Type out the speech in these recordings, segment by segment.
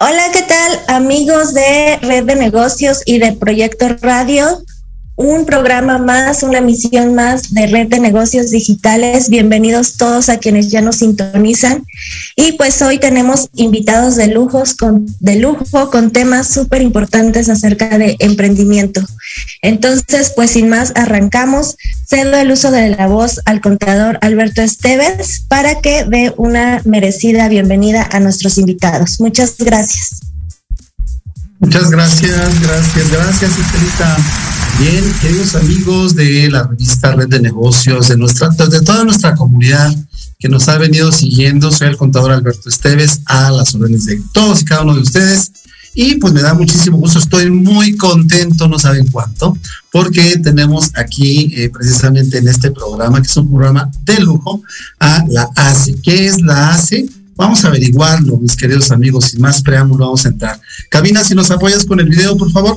Hola, ¿qué tal amigos de Red de Negocios y de Proyecto Radio? Un programa más, una emisión más de Red de Negocios Digitales. Bienvenidos todos a quienes ya nos sintonizan. Y pues hoy tenemos invitados de lujo con temas súper importantes acerca de emprendimiento. Entonces, pues sin más, arrancamos. Cedo el uso de la voz al contador Alberto Esteves para que dé una merecida bienvenida a nuestros invitados. Muchas gracias. Muchas gracias, gracias, gracias, Estelita. Bien, queridos amigos de la revista Red de Negocios, de nuestra, de toda nuestra comunidad que nos ha venido siguiendo, soy el contador Alberto Esteves, a las órdenes de todos y cada uno de ustedes. Y pues me da muchísimo gusto, estoy muy contento, no saben cuánto, porque tenemos aquí eh, precisamente en este programa, que es un programa de lujo, a la ACE. ¿Qué es la ACE? Vamos a averiguarlo, mis queridos amigos. Sin más preámbulo, vamos a entrar. Cabina, si nos apoyas con el video, por favor.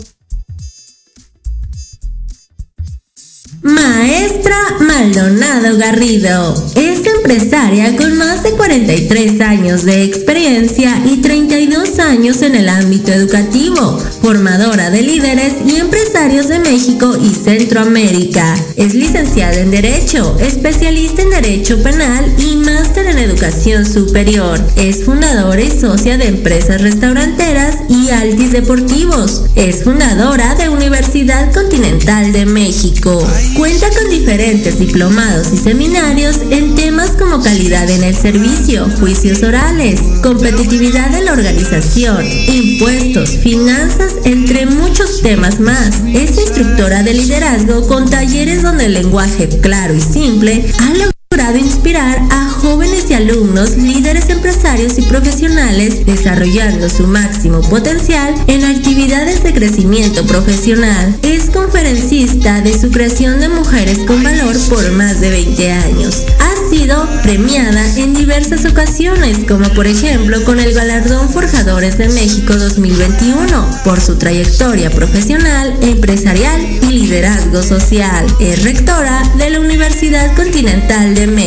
Maestra Maldonado Garrido es empresaria con más de 43 años de experiencia y 32 años en el ámbito educativo, formadora de líderes y empresarios de México y Centroamérica. Es licenciada en Derecho, especialista en Derecho Penal y máster en Educación Superior. Es fundadora y socia de empresas restauranteras y altis deportivos. Es fundadora de Universidad Continental de México. Cuenta con diferentes diplomados y seminarios en temas como calidad en el servicio, juicios orales, competitividad en la organización, impuestos, finanzas, entre muchos temas más. Es instructora de liderazgo con talleres donde el lenguaje claro y simple ha logrado inspirar a jóvenes y alumnos, líderes empresarios y profesionales, desarrollando su máximo potencial en actividades de crecimiento profesional. Es conferencista de su creación de mujeres con valor por más de 20 años. Ha sido premiada en diversas ocasiones, como por ejemplo con el galardón Forjadores de México 2021, por su trayectoria profesional, empresarial y liderazgo social. Es rectora de la Universidad Continental de México.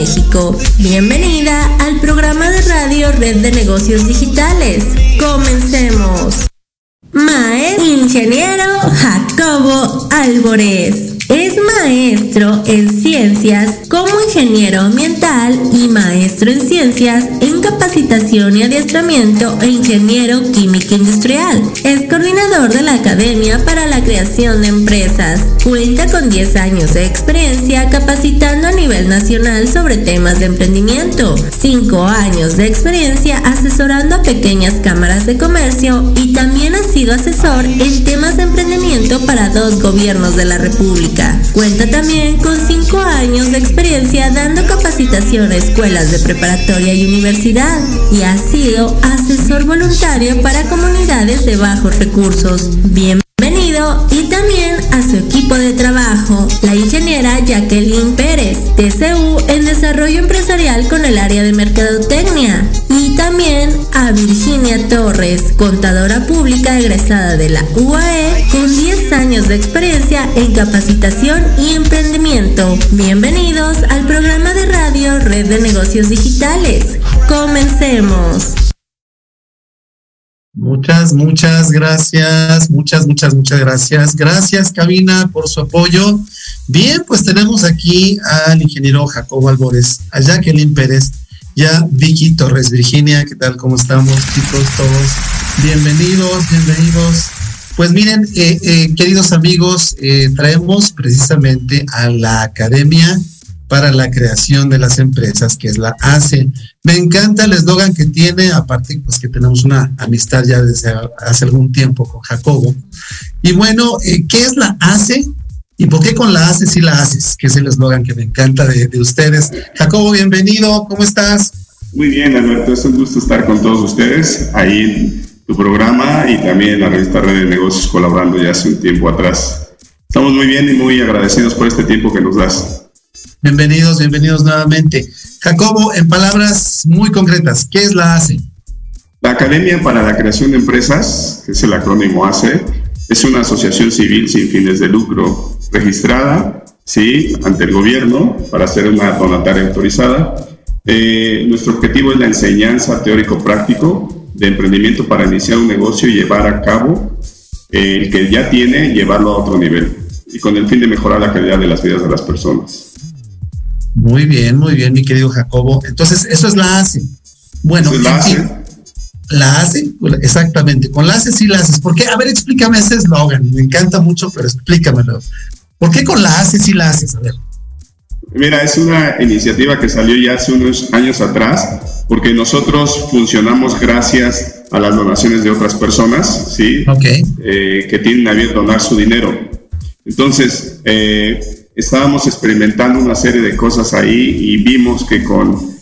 Bienvenida al programa de radio Red de Negocios Digitales. Comencemos. Maestro Ingeniero Jacobo Álvarez. Es maestro en ciencias como ingeniero ambiental y maestro en ciencias en capacitación y adiestramiento e ingeniero químico industrial. Es coordinador de la Academia para la Creación de Empresas. Cuenta con 10 años de experiencia capacitando a nivel nacional sobre temas de emprendimiento, 5 años de experiencia asesorando a pequeñas cámaras de comercio y también ha sido asesor en temas de emprendimiento para dos gobiernos de la República. Cuenta también con 5 años de experiencia dando capacitación a escuelas de preparatoria y universidad y ha sido asesor voluntario para comunidades de bajos recursos. Bienvenido y también a su equipo de trabajo, la ingeniera Jacqueline Pérez, TCU en Desarrollo Empresarial con el área de Mercadotecnia, y también a Virginia Torres, contadora pública egresada de la UAE con 10 años de experiencia en capacitación y emprendimiento. Bienvenidos al programa de radio Red de Negocios Digitales. Comencemos. Muchas, muchas gracias, muchas, muchas, muchas gracias. Gracias, cabina, por su apoyo. Bien, pues tenemos aquí al ingeniero Jacobo Albores, a Jacqueline Pérez, ya Vicky Torres Virginia. ¿Qué tal? ¿Cómo estamos, chicos? Todos bienvenidos, bienvenidos. Pues miren, eh, eh, queridos amigos, eh, traemos precisamente a la Academia para la Creación de las Empresas, que es la ACE. Me encanta el eslogan que tiene, aparte pues que tenemos una amistad ya desde hace algún tiempo con Jacobo. Y bueno, ¿qué es la ACE? ¿Y por qué con la ACE sí la haces? Que es el eslogan que me encanta de, de ustedes. Jacobo, bienvenido, ¿cómo estás? Muy bien, Alberto, es un gusto estar con todos ustedes ahí en tu programa y también en la revista Red de Negocios colaborando ya hace un tiempo atrás. Estamos muy bien y muy agradecidos por este tiempo que nos das. Bienvenidos, bienvenidos nuevamente. Jacobo, en palabras muy concretas, ¿qué es la ACE? La Academia para la Creación de Empresas, que es el acrónimo ACE, es una asociación civil sin fines de lucro registrada, sí, ante el gobierno para ser una donataria autorizada eh, nuestro objetivo es la enseñanza teórico-práctico de emprendimiento para iniciar un negocio y llevar a cabo eh, el que ya tiene, llevarlo a otro nivel y con el fin de mejorar la calidad de las vidas de las personas. Muy bien, muy bien, mi querido Jacobo. Entonces, eso es la ACE. Bueno, la ACE. La ACE, exactamente. Con la ACE sí la haces. ¿Por qué? A ver, explícame ese eslogan. Me encanta mucho, pero explícamelo. ¿Por qué con la ACE sí la haces? A ver. Mira, es una iniciativa que salió ya hace unos años atrás, porque nosotros funcionamos gracias a las donaciones de otras personas, ¿sí? Eh, que tienen a bien donar su dinero. Entonces, eh, estábamos experimentando una serie de cosas ahí y vimos que con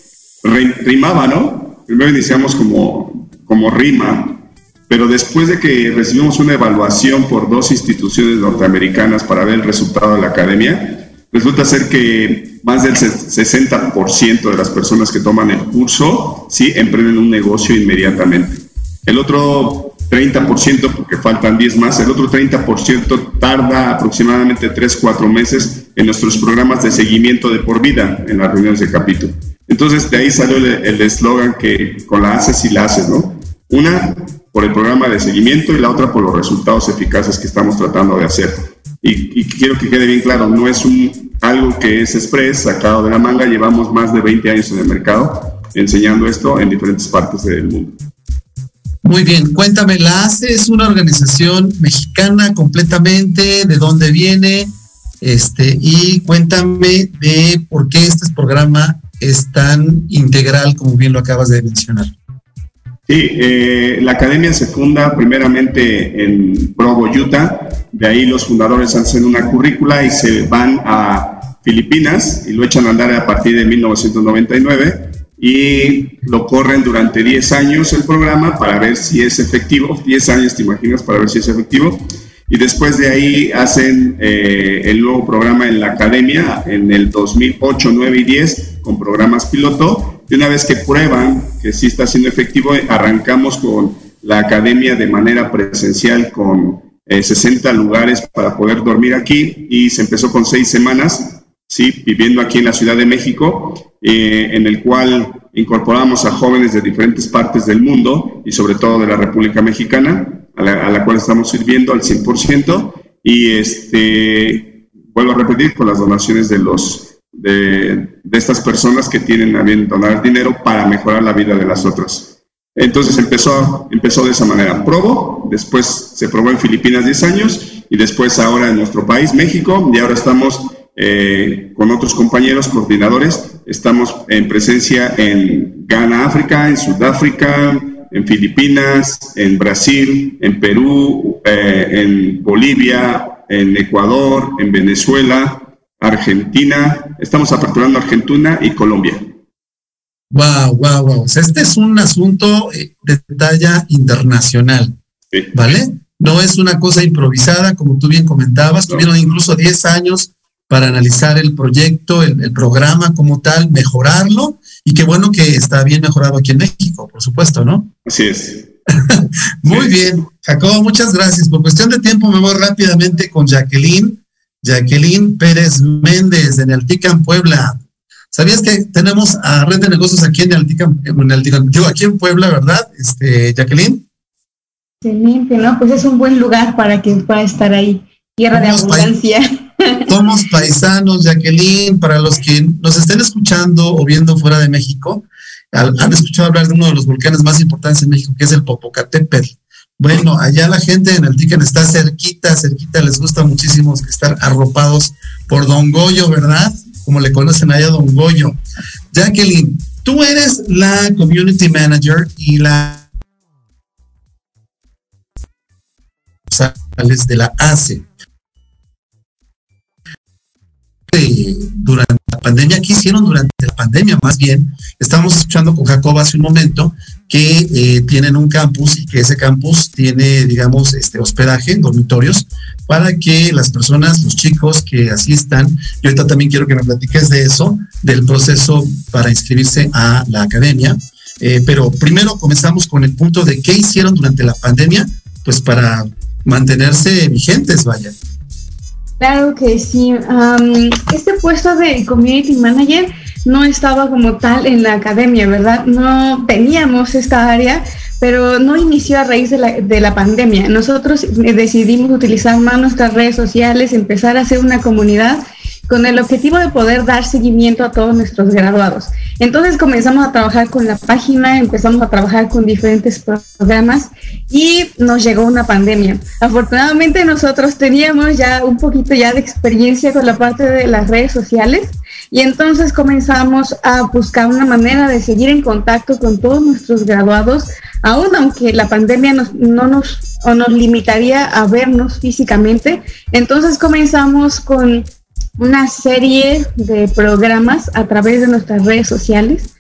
rimaba, ¿no? Primero iniciamos como, como rima, pero después de que recibimos una evaluación por dos instituciones norteamericanas para ver el resultado de la academia, Resulta ser que más del 60% de las personas que toman el curso, sí, emprenden un negocio inmediatamente. El otro 30%, porque faltan 10 más, el otro 30% tarda aproximadamente 3, 4 meses en nuestros programas de seguimiento de por vida en las reuniones de capítulo. Entonces, de ahí salió el eslogan que con la haces y la haces, ¿no? Una por el programa de seguimiento y la otra por los resultados eficaces que estamos tratando de hacer. Y, quiero que quede bien claro, no es un, algo que es express, sacado de la manga, llevamos más de 20 años en el mercado enseñando esto en diferentes partes del mundo. Muy bien, cuéntame, la ACE es una organización mexicana completamente, de dónde viene, este, y cuéntame de por qué este programa es tan integral como bien lo acabas de mencionar. Sí, eh, la academia se funda primeramente en Provo, Utah. De ahí los fundadores hacen una currícula y se van a Filipinas y lo echan a andar a partir de 1999 y lo corren durante 10 años el programa para ver si es efectivo. 10 años, te imaginas, para ver si es efectivo. Y después de ahí hacen eh, el nuevo programa en la academia en el 2008, 9 y 10 con programas piloto y una vez que prueban que sí está siendo efectivo, arrancamos con la academia de manera presencial con 60 eh, lugares para poder dormir aquí y se empezó con seis semanas, ¿sí? viviendo aquí en la Ciudad de México, eh, en el cual incorporamos a jóvenes de diferentes partes del mundo y sobre todo de la República Mexicana, a la, cual estamos sirviendo al 100%. Y este, vuelvo a repetir, con las donaciones de los de, estas personas que tienen a bien donar dinero para mejorar la vida de las otras. Entonces empezó, empezó de esa manera. Probó, después se probó en Filipinas 10 años y después ahora en nuestro país, México, y ahora estamos eh, con otros compañeros coordinadores. Estamos en presencia en Ghana, África, en Sudáfrica, en Filipinas, en Brasil, en Perú, eh, en Bolivia, en Ecuador, en Venezuela, Argentina, estamos aperturando Argentina y Colombia. Wow, wow, wow. este es un asunto eh, de talla internacional, ¿vale? No es una cosa improvisada, como tú bien comentabas. Tuvieron incluso 10 años para analizar el proyecto, el, programa como tal, mejorarlo. Y qué bueno que está bien mejorado aquí en México, por supuesto, ¿no? Así es. Muy bien, Jacobo, muchas gracias. Por cuestión de tiempo me voy rápidamente con Jacqueline Jacqueline Pérez Méndez de Nealtican, Puebla. ¿Sabías que tenemos a Red de Negocios aquí en Nealtican, en yo aquí en Puebla, verdad, este, Jacqueline? Excelente, ¿no? Pues es un buen lugar para que pueda estar ahí, tierra de abundancia. Somos paisanos, Jacqueline, para los que nos estén escuchando o viendo fuera de México, han escuchado hablar de uno de los volcanes más importantes en México, que es el Popocatépetl. Bueno, allá la gente en el Tican está cerquita, cerquita, les gusta muchísimo estar arropados por Don Goyo, ¿verdad? Como le conocen allá Don Goyo. Jacqueline, tú eres la community manager y la de la ACE. Durante la pandemia, ¿qué hicieron durante la pandemia? Más bien, estamos escuchando con Jacob hace un momento que eh, tienen un campus y que ese campus tiene, digamos, este hospedaje, dormitorios, para que las personas, los chicos que asistan, y ahorita también quiero que me platiques de eso, del proceso para inscribirse a la academia. Eh, pero primero comenzamos con el punto de qué hicieron durante la pandemia, pues para mantenerse vigentes, vaya. Claro que sí. este puesto de community manager no estaba como tal en la academia, ¿verdad? No teníamos esta área, pero no inició a raíz de la, de la pandemia. Nosotros decidimos utilizar más nuestras redes sociales, empezar a hacer una comunidad con el objetivo de poder dar seguimiento a todos nuestros graduados. Entonces comenzamos a trabajar con la página, empezamos a trabajar con diferentes programas y nos llegó una pandemia. Afortunadamente nosotros teníamos ya un poquito ya de experiencia con la parte de las redes sociales y entonces comenzamos a buscar una manera de seguir en contacto con todos nuestros graduados, aún aunque la pandemia no nos, o nos limitaría a vernos físicamente. Entonces comenzamos con una serie de programas a través de nuestras redes sociales.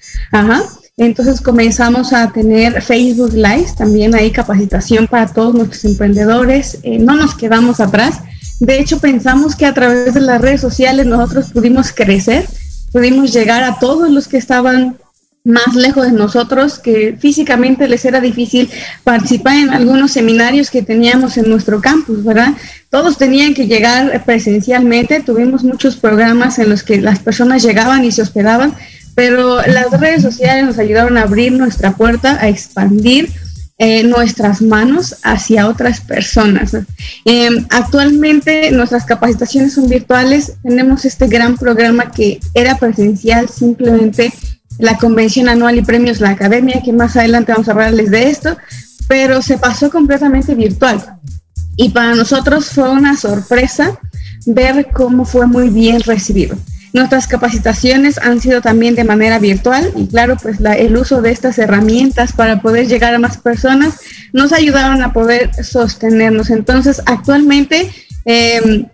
Entonces comenzamos a tener Facebook Live, también hay capacitación para todos nuestros emprendedores. Eh, no nos quedamos atrás. De hecho, pensamos que a través de las redes sociales nosotros pudimos crecer, pudimos llegar a todos los que estaban más lejos de nosotros, que físicamente les era difícil participar en algunos seminarios que teníamos en nuestro campus, ¿verdad? Todos tenían que llegar presencialmente, tuvimos muchos programas en los que las personas llegaban y se hospedaban, pero las redes sociales nos ayudaron a abrir nuestra puerta, a expandir eh, nuestras manos hacia otras personas. Em, actualmente nuestras capacitaciones son virtuales, tenemos este gran programa que era presencial simplemente la convención anual y premios La Academia, que más adelante vamos a hablarles de esto, pero se pasó completamente virtual. Y para nosotros fue una sorpresa ver cómo fue muy bien recibido. Nuestras capacitaciones han sido también de manera virtual y claro, pues el uso de estas herramientas para poder llegar a más personas nos ayudaron a poder sostenernos. Entonces, actualmente eh,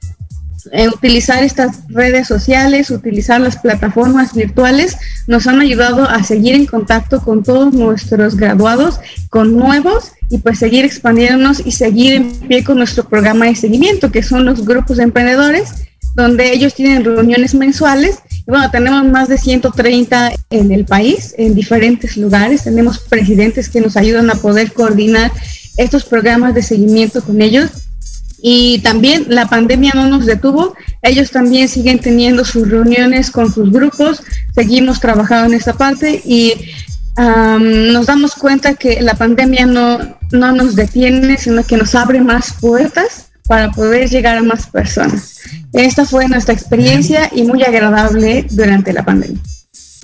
eh, utilizar estas redes sociales, utilizar las plataformas virtuales, nos han ayudado a seguir en contacto con todos nuestros graduados, con nuevos y pues seguir expandiéndonos y seguir en pie con nuestro programa de seguimiento, que son los grupos de emprendedores, donde ellos tienen reuniones mensuales. Y bueno, tenemos más de 130 en el país, en diferentes lugares. Tenemos presidentes que nos ayudan a poder coordinar estos programas de seguimiento con ellos y también la pandemia no nos detuvo, ellos también siguen teniendo sus reuniones con sus grupos, seguimos trabajando en esta parte y nos damos cuenta que la pandemia no, no nos detiene, sino que nos abre más puertas para poder llegar a más personas. Esta fue nuestra experiencia y muy agradable durante la pandemia.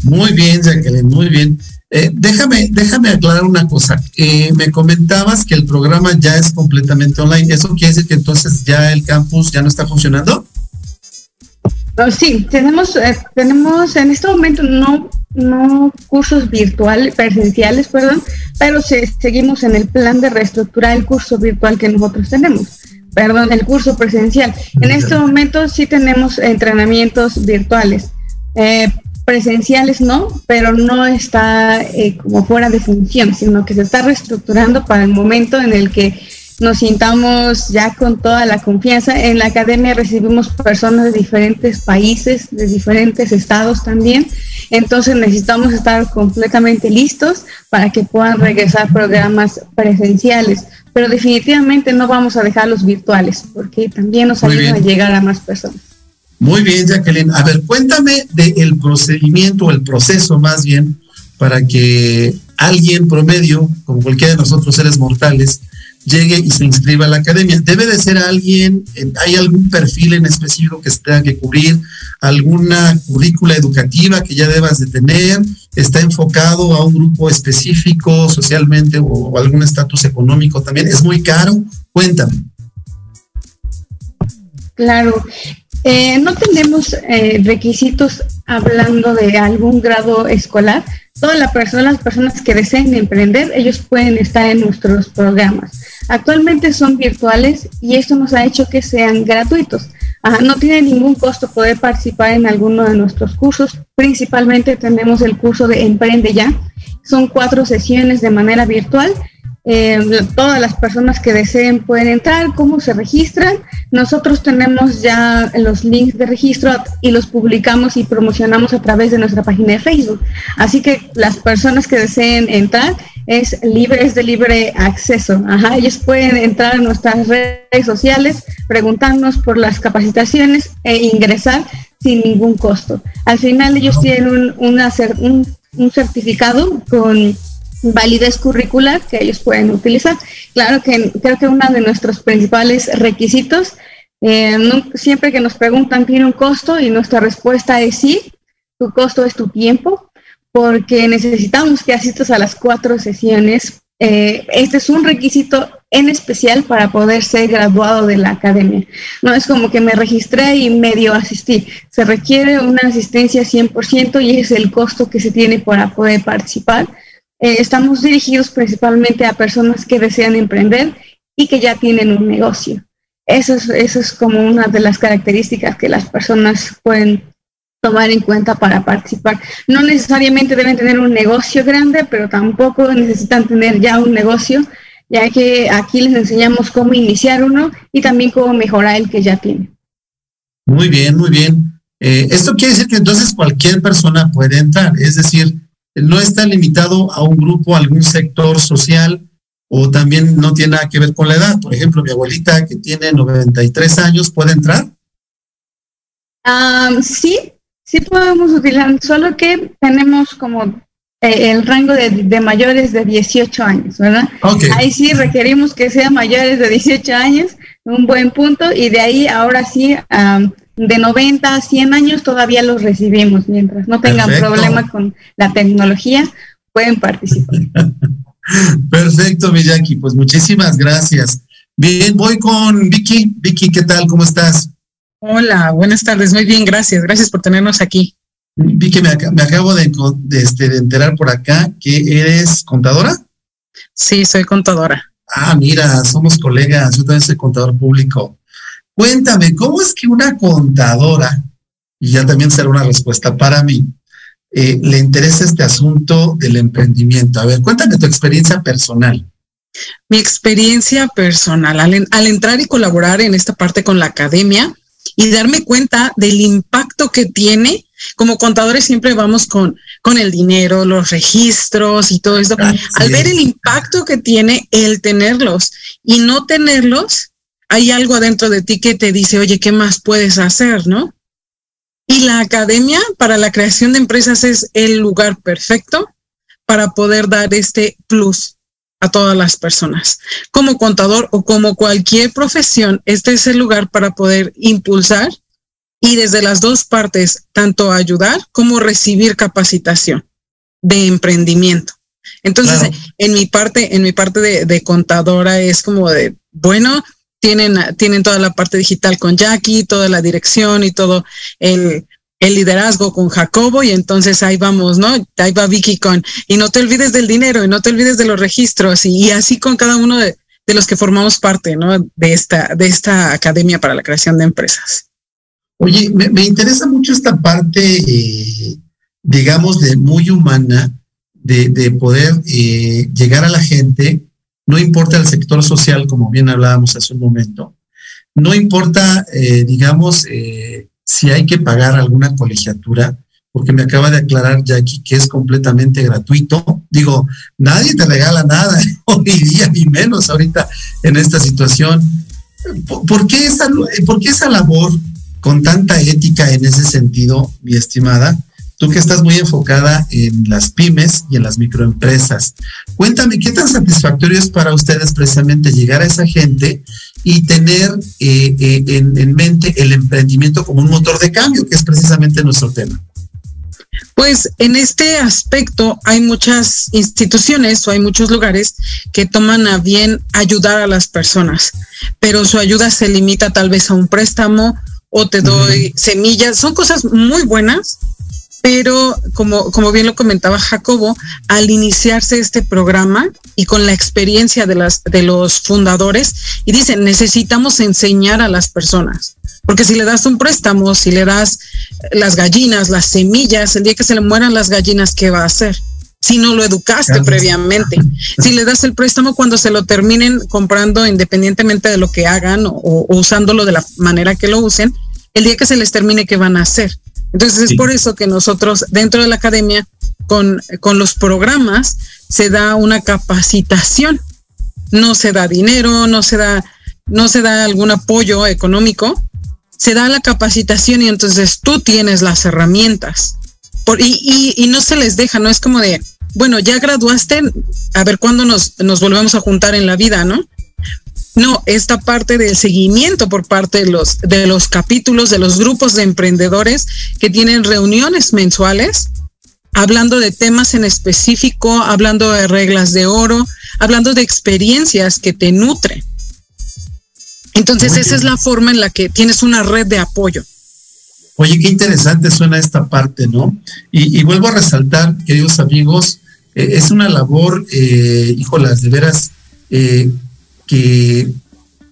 Muy bien, Jacqueline, muy bien. Eh, déjame, déjame aclarar una cosa. Eh, me comentabas que el programa ya es completamente online. ¿Eso quiere decir que entonces ya el campus ya no está funcionando? Oh, sí, tenemos, eh, tenemos en este momento no, no cursos virtuales, presenciales, perdón, pero seguimos en el plan de reestructurar el curso virtual que nosotros tenemos. Perdón, el curso presencial. En este momento sí tenemos entrenamientos virtuales. Eh, presenciales no, pero no está eh, como fuera de función, sino que se está reestructurando para el momento en el que nos sintamos ya con toda la confianza. En la academia recibimos personas de diferentes países, de diferentes estados también, entonces necesitamos estar completamente listos para que puedan regresar programas presenciales, pero definitivamente no vamos a dejar los virtuales, porque también nos ayuda a llegar a más personas. Muy bien, Jacqueline. A ver, cuéntame del procedimiento, el proceso más bien, para que alguien promedio, como cualquiera de nosotros seres mortales, llegue y se inscriba a la academia. Debe de ser alguien, hay algún perfil en específico que se tenga que cubrir, alguna currícula educativa que ya debas de tener, está enfocado a un grupo específico socialmente o, algún estatus económico también. Es muy caro. Cuéntame. Claro, eh, no tenemos eh, requisitos hablando de algún grado escolar. Todas las personas, las personas que deseen emprender, ellos pueden estar en nuestros programas. Actualmente son virtuales y esto nos ha hecho que sean gratuitos. no tiene ningún costo poder participar en alguno de nuestros cursos. Principalmente tenemos el curso de Emprende Ya. Son cuatro sesiones de manera virtual eh, todas las personas que deseen pueden entrar, cómo se registran. Nosotros tenemos ya los links de registro y los publicamos y promocionamos a través de nuestra página de Facebook. Así que las personas que deseen entrar es libre, es de libre acceso. Ellos pueden entrar a nuestras redes sociales, preguntarnos por las capacitaciones e ingresar sin ningún costo. Al final ellos tienen un, un certificado con validez curricular que ellos pueden utilizar. Claro que creo que uno de nuestros principales requisitos, eh, siempre que nos preguntan, ¿tiene un costo? Y nuestra respuesta es sí, tu costo es tu tiempo, porque necesitamos que asistas a las cuatro sesiones. Eh, este es un requisito en especial para poder ser graduado de la academia. No es como que me registré y medio asistí. Se requiere una asistencia 100% y es el costo que se tiene para poder participar. Eh, estamos dirigidos principalmente a personas que desean emprender y que ya tienen un negocio. Eso es, eso es como una de las características que las personas pueden tomar en cuenta para participar. No necesariamente deben tener un negocio grande, pero tampoco necesitan tener ya un negocio, ya que aquí les enseñamos cómo iniciar uno y también cómo mejorar el que ya tiene. Muy bien, muy bien. Eh, esto quiere decir que entonces cualquier persona puede entrar, es decir, no está limitado a un grupo, a algún sector social o también no tiene nada que ver con la edad. Por ejemplo, mi abuelita que tiene 93 años, ¿puede entrar? sí, sí podemos utilizar, solo que tenemos como eh, el rango de, mayores de 18 años, ¿verdad? Ahí sí requerimos que sean mayores de 18 años, un buen punto, y de ahí ahora sí de 90 a 100 años todavía los recibimos. Mientras no tengan problema con la tecnología, pueden participar. Perfecto, Miyaki. Pues muchísimas gracias. Bien, voy con Vicky. Vicky, ¿qué tal? ¿Cómo estás? Hola, buenas tardes. Muy bien, gracias. Gracias por tenernos aquí. Vicky, me, acabo de, este, de enterar por acá que eres contadora. Sí, soy contadora. Ah, mira, somos colegas. Yo también soy contador público. Cuéntame, ¿cómo es que una contadora, y ya también será una respuesta para mí, eh, le interesa este asunto del emprendimiento? A ver, cuéntame tu experiencia personal. Mi experiencia personal, al, entrar y colaborar en esta parte con la academia y darme cuenta del impacto que tiene como contadores siempre vamos con, con el dinero, los registros y todo esto. Al ver el impacto que tiene el tenerlos y no tenerlos, hay algo adentro de ti que te dice, oye, ¿qué más puedes hacer, no? Y la academia para la creación de empresas es el lugar perfecto para poder dar este plus a todas las personas. Como contador o como cualquier profesión, este es el lugar para poder impulsar y desde las dos partes, tanto ayudar como recibir capacitación de emprendimiento. Entonces, en mi parte, en mi parte de, de contadora es como de, bueno, tienen, tienen toda la parte digital con Jackie, toda la dirección y todo el, liderazgo con Jacobo y entonces ahí vamos, ¿no? Ahí va Vicky con, y no te olvides del dinero y no te olvides de los registros y, así con cada uno de, los que formamos parte, ¿no? De esta, de esta academia para la creación de empresas. Oye, me, interesa mucho esta parte, eh, digamos, de muy humana, de, poder eh, llegar a la gente no importa el sector social, como bien hablábamos hace un momento, no importa, eh, digamos, eh, si hay que pagar alguna colegiatura, porque me acaba de aclarar Jackie que es completamente gratuito. Digo, nadie te regala nada hoy día, ni menos ahorita en esta situación. ¿Por qué esa, por qué esa labor con tanta ética en ese sentido, mi estimada? Tú que estás muy enfocada en las pymes y en las microempresas. Cuéntame, ¿qué tan satisfactorio es para ustedes precisamente llegar a esa gente y tener eh, eh, en mente el emprendimiento como un motor de cambio, que es precisamente nuestro tema? Pues en este aspecto hay muchas instituciones o hay muchos lugares que toman a bien ayudar a las personas, pero su ayuda se limita tal vez a un préstamo o te doy semillas. Son cosas muy buenas, pero como, como bien lo comentaba Jacobo, al iniciarse este programa y con la experiencia de, las, de los fundadores, y dicen, necesitamos enseñar a las personas. Porque si le das un préstamo, si le das las gallinas, las semillas, el día que se le mueran las gallinas, ¿qué va a hacer? Si no lo educaste previamente. Si le das el préstamo cuando se lo terminen comprando independientemente de lo que hagan o, usándolo de la manera que lo usen, el día que se les termine, ¿qué van a hacer? Entonces es por eso que nosotros dentro de la academia, con, con los programas, se da una capacitación. No se da dinero, no se da, no se da algún apoyo económico, se da la capacitación y entonces tú tienes las herramientas. Por, y, y, no se les deja, no es como de, bueno, ya graduaste, a ver cuándo nos, nos volvemos a juntar en la vida, ¿no? No, esta parte del seguimiento por parte de los, de los capítulos, de los grupos de emprendedores que tienen reuniones mensuales, hablando de temas en específico, hablando de reglas de oro, hablando de experiencias que te nutren. Entonces, esa es la forma en la que tienes una red de apoyo. Oye, qué interesante suena esta parte, ¿no? Y, vuelvo a resaltar, queridos amigos, eh, es una labor, eh, híjolas, de veras, eh, que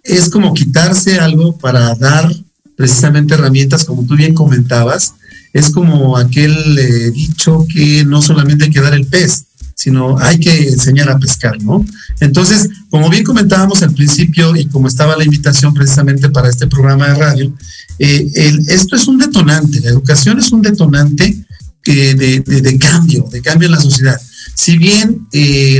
es como quitarse algo para dar precisamente herramientas, como tú bien comentabas. Es como aquel eh, dicho que no solamente hay que dar el pez, sino hay que enseñar a pescar, ¿no? Entonces, como bien comentábamos al principio y como estaba la invitación precisamente para este programa de radio, eh, esto es un detonante, la educación es un detonante eh, de, cambio, de cambio en la sociedad. Si bien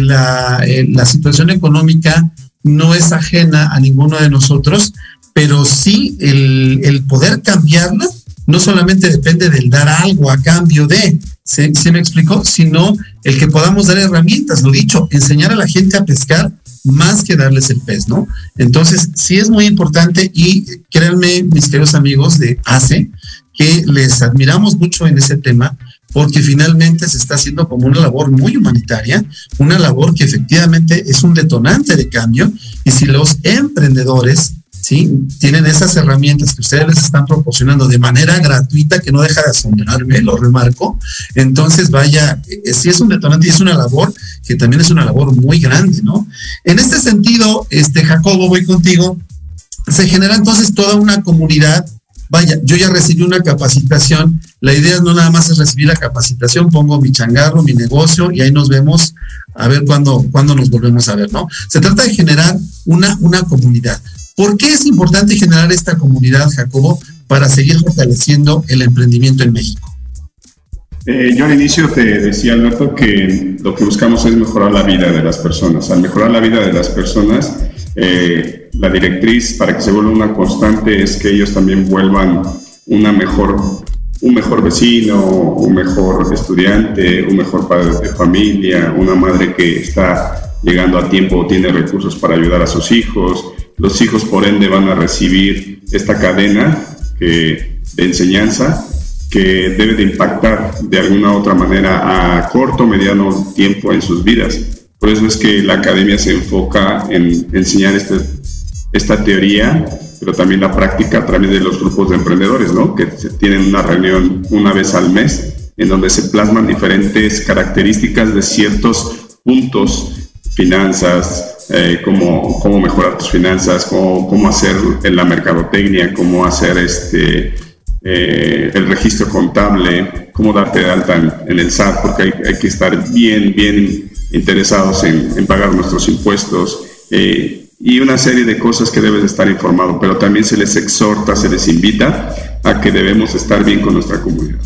la situación económica no es ajena a ninguno de nosotros, pero sí el, poder cambiarla no solamente depende del dar algo a cambio de, ¿se, me explicó? Sino el que podamos dar herramientas, lo dicho, enseñar a la gente a pescar más que darles el pez, ¿no? Entonces, sí es muy importante y créanme, mis queridos amigos de ACE, que les admiramos mucho en ese tema, porque finalmente se está haciendo como una labor muy humanitaria, una labor que efectivamente es un detonante de cambio, y si los emprendedores ¿sí? Tienen esas herramientas que ustedes les están proporcionando de manera gratuita, que no deja de asombrarme, lo remarco. Entonces, vaya, eh, si es un detonante y es una labor que también es una labor muy grande, ¿no? En este sentido, este Jacobo, voy contigo, se genera entonces toda una comunidad. Vaya, yo ya recibí una capacitación. La idea no nada más es recibir la capacitación, pongo mi changarro, mi negocio y ahí nos vemos a ver cuándo, nos volvemos a ver, ¿no? Se trata de generar una, una comunidad. ¿Por qué es importante generar esta comunidad, Jacobo, para seguir fortaleciendo el emprendimiento en México? Eh, yo al inicio te decía, Alberto, que lo que buscamos es mejorar la vida de las personas. Al mejorar la vida de las personas, eh, la directriz para que se vuelva una constante es que ellos también vuelvan una mejor, un mejor vecino, un mejor estudiante, un mejor padre de familia, una madre que está llegando a tiempo, tiene recursos para ayudar a sus hijos, los hijos, por ende, van a recibir esta cadena de enseñanza que debe de impactar de alguna u otra manera a corto, mediano tiempo en sus vidas. Por eso es que la academia se enfoca en enseñar este, esta teoría, pero también la práctica a través de los grupos de emprendedores, ¿no? que tienen una reunión una vez al mes en donde se plasman diferentes características de ciertos puntos, finanzas, eh, cómo, cómo, mejorar tus finanzas, cómo, cómo, hacer la mercadotecnia, cómo hacer este, eh, el registro contable, cómo darte de alta en, el SAT, porque hay, que estar bien, bien interesados en, pagar nuestros impuestos eh, y una serie de cosas que debes estar informado, pero también se les exhorta, se les invita a que debemos estar bien con nuestra comunidad.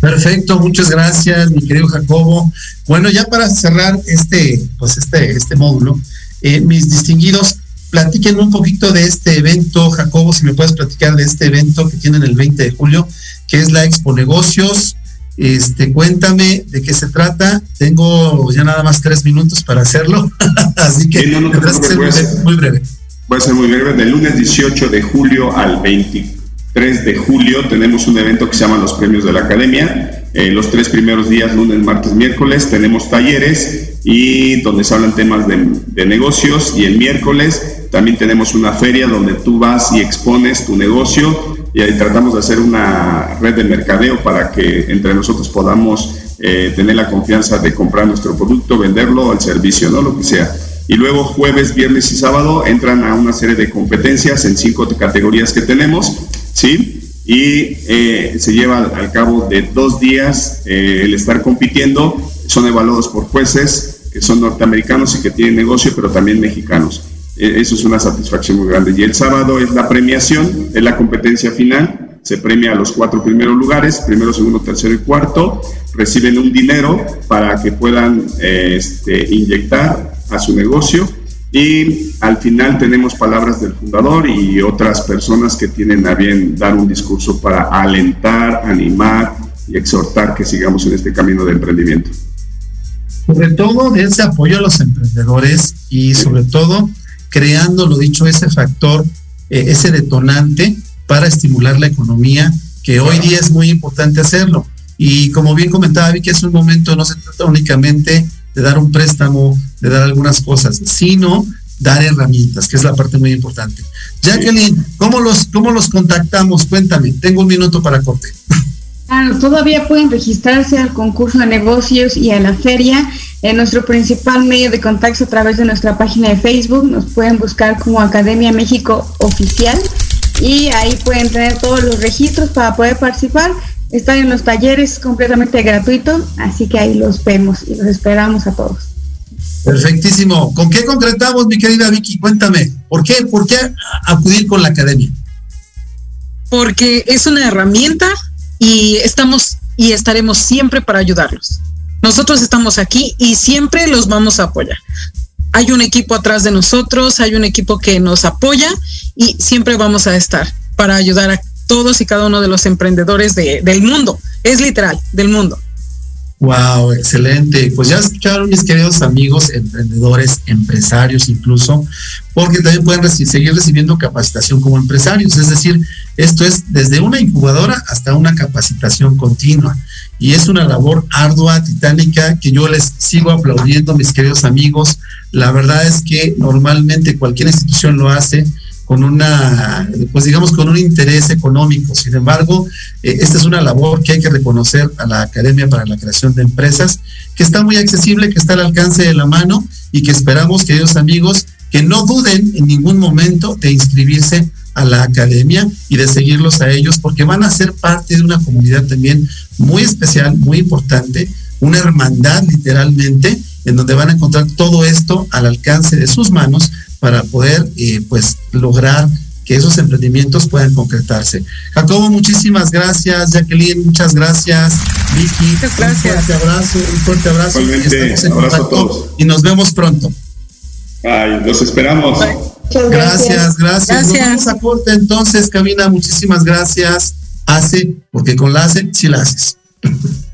Perfecto, muchas gracias, mi querido Jacobo. Bueno, ya para cerrar este, pues este, este módulo, eh, mis distinguidos, platiquen un poquito de este evento, Jacobo, si me puedes platicar de este evento que tienen el 20 de julio, que es la Expo Negocios. Este, cuéntame de qué se trata. Tengo ya nada más tres minutos para hacerlo, así que no, tendrás que ser muy, muy breve. Voy a ser muy breve. Del lunes 18 de julio al 23 de julio tenemos un evento que se llama los Premios de la Academia. Eh, los tres primeros días, lunes, martes, miércoles, tenemos talleres y donde se hablan temas de, de negocios y el miércoles también tenemos una feria donde tú vas y expones tu negocio y ahí tratamos de hacer una red de mercadeo para que entre nosotros podamos eh, tener la confianza de comprar nuestro producto, venderlo, el servicio, ¿no? Lo que sea. Y luego jueves, viernes y sábado entran a una serie de competencias en cinco categorías que tenemos, ¿sí? y eh, se lleva al cabo de dos días eh, el estar compitiendo. Son evaluados por jueces que son norteamericanos y que tienen negocio, pero también mexicanos. Eh, eso es una satisfacción muy grande. Y el sábado es la premiación, es la competencia final. Se premia a los cuatro primeros lugares, primero, segundo, tercero y cuarto. Reciben un dinero para que puedan este, inyectar a su negocio y al final tenemos palabras del fundador y otras personas que tienen a bien dar un discurso para alentar, animar y exhortar que sigamos en este camino de emprendimiento. Sobre todo ese apoyo a los emprendedores y sobre todo creando, lo dicho, ese factor, eh, ese detonante para estimular la economía, que hoy día es muy importante hacerlo. Y como bien comentaba Vicky, es un momento, no se trata únicamente de dar un préstamo, de dar algunas cosas, sino dar herramientas, que es la parte muy importante. Jacqueline, ¿cómo los, cómo los contactamos? Cuéntame, tengo un minuto para corte. todavía pueden registrarse al concurso de negocios y a la feria. En nuestro principal medio de contacto a través de nuestra página de Facebook. Nos pueden buscar como Academia México Oficial y ahí pueden tener todos los registros para poder participar. Están en los talleres completamente gratuitos, así que ahí los vemos y los esperamos a todos. Perfectísimo. ¿Con qué concretamos, mi querida Vicky? Cuéntame, ¿por qué, por qué acudir con la academia? Porque es una herramienta y estamos y estaremos siempre para ayudarlos. Nosotros estamos aquí y siempre los vamos a apoyar. Hay un equipo atrás de nosotros, hay un equipo que nos apoya y siempre vamos a estar para ayudar a todos y cada uno de los emprendedores del mundo. Es literal, del mundo. Wow, excelente. Pues ya escucharon mis queridos amigos, emprendedores, empresarios incluso, porque también pueden seguir recibiendo capacitación como empresarios. Es decir, esto es desde una incubadora hasta una capacitación continua. Y es una labor ardua, titánica, que yo les sigo aplaudiendo, mis queridos amigos. La verdad es que normalmente cualquier institución lo hace con una, pues digamos, con un interés económico. Sin embargo, eh, esta es una labor que hay que reconocer a la Academia para la Creación de Empresas, que está muy accesible, que está al alcance de la mano y que esperamos, queridos amigos, que no duden en ningún momento de inscribirse a la academia y de seguirlos a ellos, porque van a ser parte de una comunidad también muy especial, muy importante, una hermandad literalmente, en donde van a encontrar todo esto al alcance de sus manos para poder eh, pues lograr que esos emprendimientos puedan concretarse. Jacobo, muchísimas gracias. Jacqueline, muchas gracias. Vicky, un fuerte abrazo, un fuerte abrazo. y y nos vemos pronto. Ay, los esperamos. Gracias, gracias. gracias. a corte entonces, Camina, muchísimas gracias. Hace, porque con la hace, sí la haces.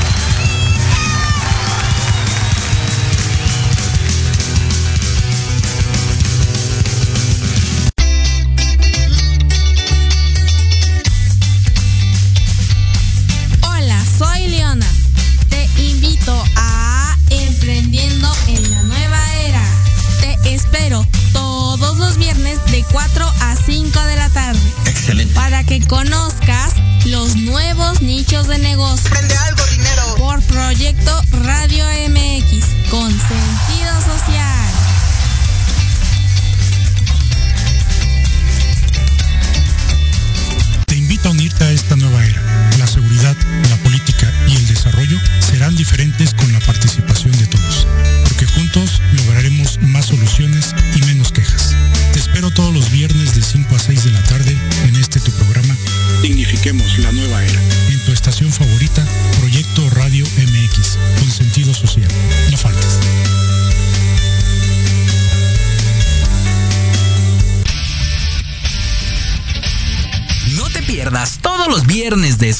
4 a 5 de la tarde. Excelente. Para que conozcas los nuevos nichos de negocio. Prende algo, dinero. Por Proyecto Radio MX, con sentido social. Te invito a unirte a esta nueva era. La seguridad, la política y el desarrollo serán diferentes con la participación de todos, porque juntos lograremos más soluciones y menos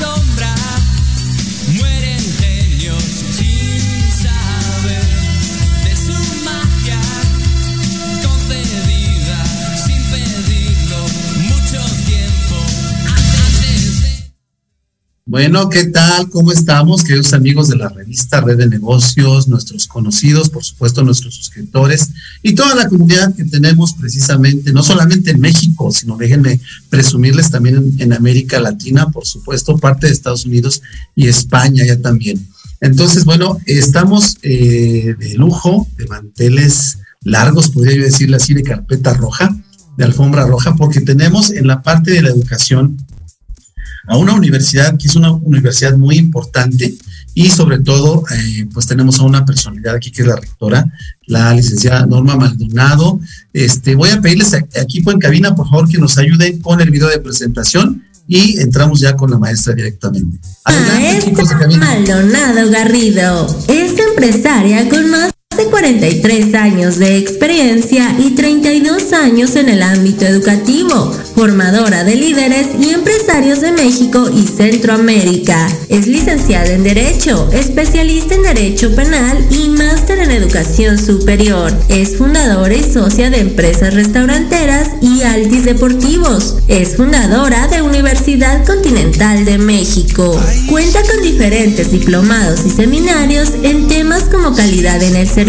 Sombra mueren Bueno, ¿qué tal? ¿Cómo estamos, queridos amigos de la revista Red de Negocios, nuestros conocidos, por supuesto, nuestros suscriptores y toda la comunidad que tenemos precisamente, no solamente en México, sino déjenme presumirles también en, América Latina, por supuesto, parte de Estados Unidos y España ya también. Entonces, bueno, estamos eh, de lujo, de manteles largos, podría yo decirle así, de carpeta roja, de alfombra roja, porque tenemos en la parte de la educación a una universidad que es una universidad muy importante y sobre todo eh, pues tenemos a una personalidad aquí que es la rectora, la licenciada Norma Maldonado. Este, voy a pedirles a- equipo en cabina por favor que nos ayuden con el video de presentación y entramos ya con la maestra directamente. Adelante de Maestra. Maldonado Garrido es empresaria con más de 43 años de experiencia y 32 años en el ámbito educativo, formadora de líderes y empresarios de México y Centroamérica. Es licenciada en Derecho, especialista en Derecho Penal y máster en Educación Superior. Es fundadora y socia de empresas restauranteras y Altis Deportivos. Es fundadora de Universidad Continental de México. Cuenta con diferentes diplomados y seminarios en temas como calidad en el servicio,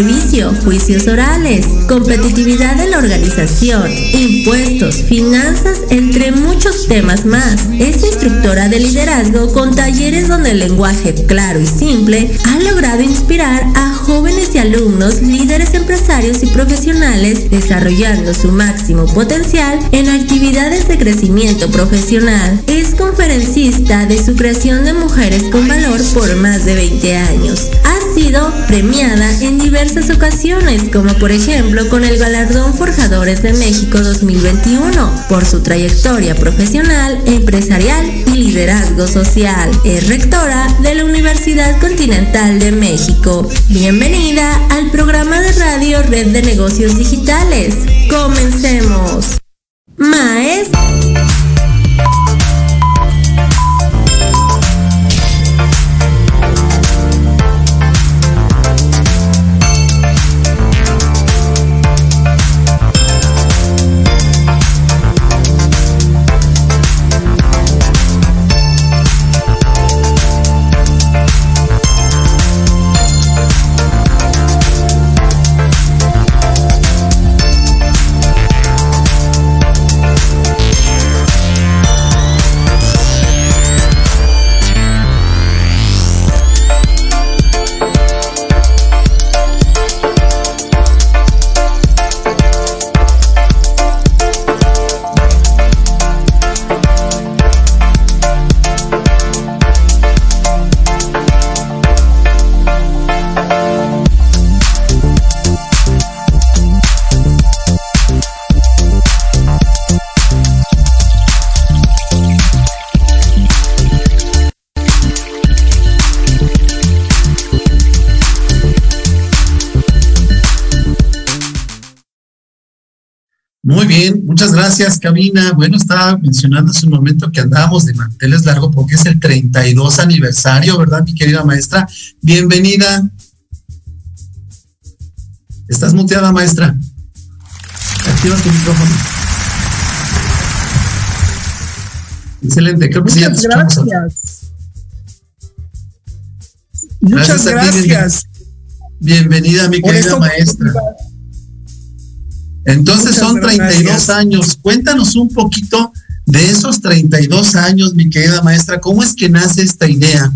juicios orales, competitividad en la organización, impuestos, finanzas, entre muchos temas más. Es instructora de liderazgo con talleres donde el lenguaje claro y simple ha logrado inspirar a jóvenes y alumnos, líderes empresarios y profesionales desarrollando su máximo potencial en actividades de crecimiento profesional. Es conferencista de su creación de mujeres con valor por más de 20 años. Sido premiada en diversas ocasiones, como por ejemplo con el galardón Forjadores de México 2021 por su trayectoria profesional, empresarial y liderazgo social. Es rectora de la Universidad Continental de México. Bienvenida al programa de radio Red de Negocios Digitales. Comencemos. Maestra. Gracias, Cabina. Bueno, estaba mencionando hace un momento que andábamos de manteles largo porque es el 32 aniversario, ¿verdad, mi querida maestra? Bienvenida. Estás muteada, maestra. Activa tu micrófono. Excelente, creo que Muchas ahora. gracias. Muchas Gracias gracias. Bienvenida, mi querida maestra. Entonces Muchas son 32 gracias. años. Cuéntanos un poquito de esos 32 años, mi querida maestra. ¿Cómo es que nace esta idea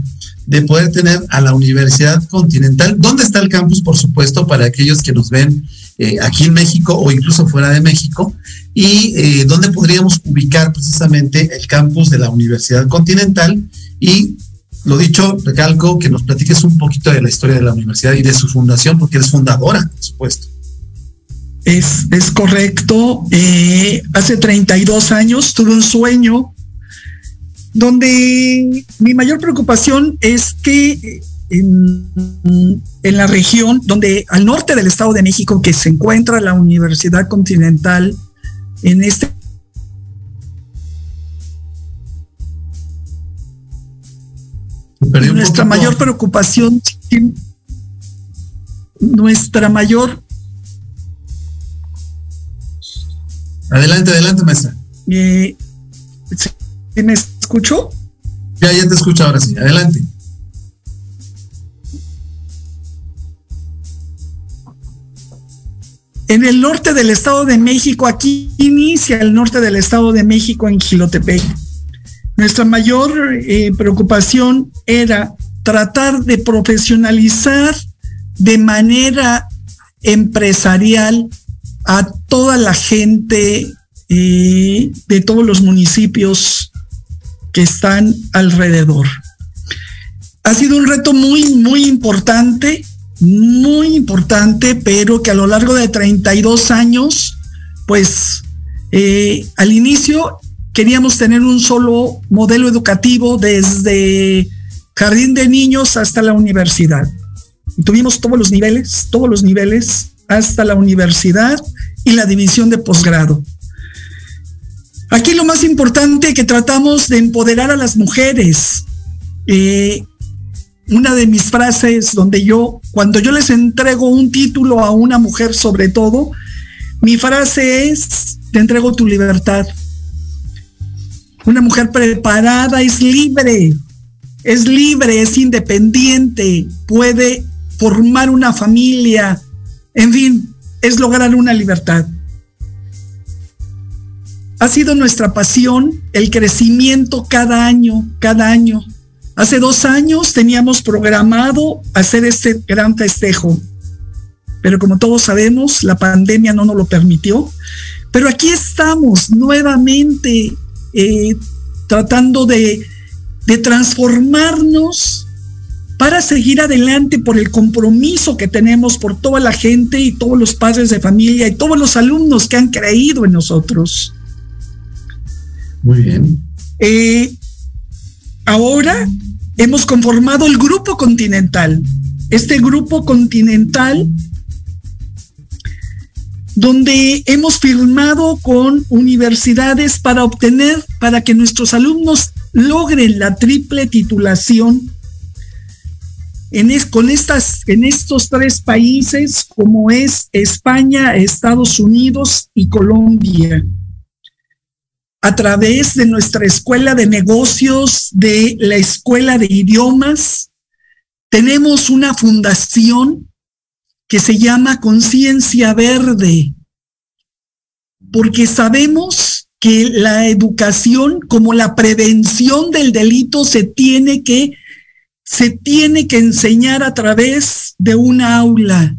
de poder tener a la Universidad Continental? ¿Dónde está el campus, por supuesto, para aquellos que nos ven eh, aquí en México o incluso fuera de México? ¿Y eh, dónde podríamos ubicar precisamente el campus de la Universidad Continental? Y lo dicho, recalco que nos platiques un poquito de la historia de la universidad y de su fundación, porque eres fundadora, por supuesto. Es, es correcto. Eh, hace 32 años tuve un sueño donde mi mayor preocupación es que eh, en, en la región, donde al norte del Estado de México, que se encuentra la Universidad Continental, en este nuestra mayor preocupación, nuestra mayor Adelante, adelante, maestra. Eh, ¿sí ¿Me escucho? Ya, ya te escucho ahora sí. Adelante. En el norte del Estado de México, aquí inicia el norte del Estado de México en Gilotepec. Nuestra mayor eh, preocupación era tratar de profesionalizar de manera empresarial a toda la gente de todos los municipios que están alrededor. Ha sido un reto muy, muy importante, muy importante, pero que a lo largo de 32 años, pues eh, al inicio queríamos tener un solo modelo educativo desde jardín de niños hasta la universidad. Y tuvimos todos los niveles, todos los niveles hasta la universidad y la división de posgrado. Aquí lo más importante que tratamos de empoderar a las mujeres. Eh, una de mis frases donde yo, cuando yo les entrego un título a una mujer sobre todo, mi frase es, te entrego tu libertad. Una mujer preparada es libre, es libre, es independiente, puede formar una familia, en fin, es lograr una libertad. Ha sido nuestra pasión el crecimiento cada año, cada año. Hace dos años teníamos programado hacer este gran festejo, pero como todos sabemos, la pandemia no nos lo permitió. Pero aquí estamos nuevamente eh, tratando de, de transformarnos para seguir adelante por el compromiso que tenemos por toda la gente y todos los padres de familia y todos los alumnos que han creído en nosotros. Muy bien. Eh, ahora hemos conformado el Grupo Continental. Este Grupo Continental, donde hemos firmado con universidades para obtener, para que nuestros alumnos logren la triple titulación en es, con estas, en estos tres países, como es España, Estados Unidos y Colombia a través de nuestra escuela de negocios, de la escuela de idiomas. Tenemos una fundación que se llama Conciencia Verde, porque sabemos que la educación como la prevención del delito se tiene que se tiene que enseñar a través de una aula.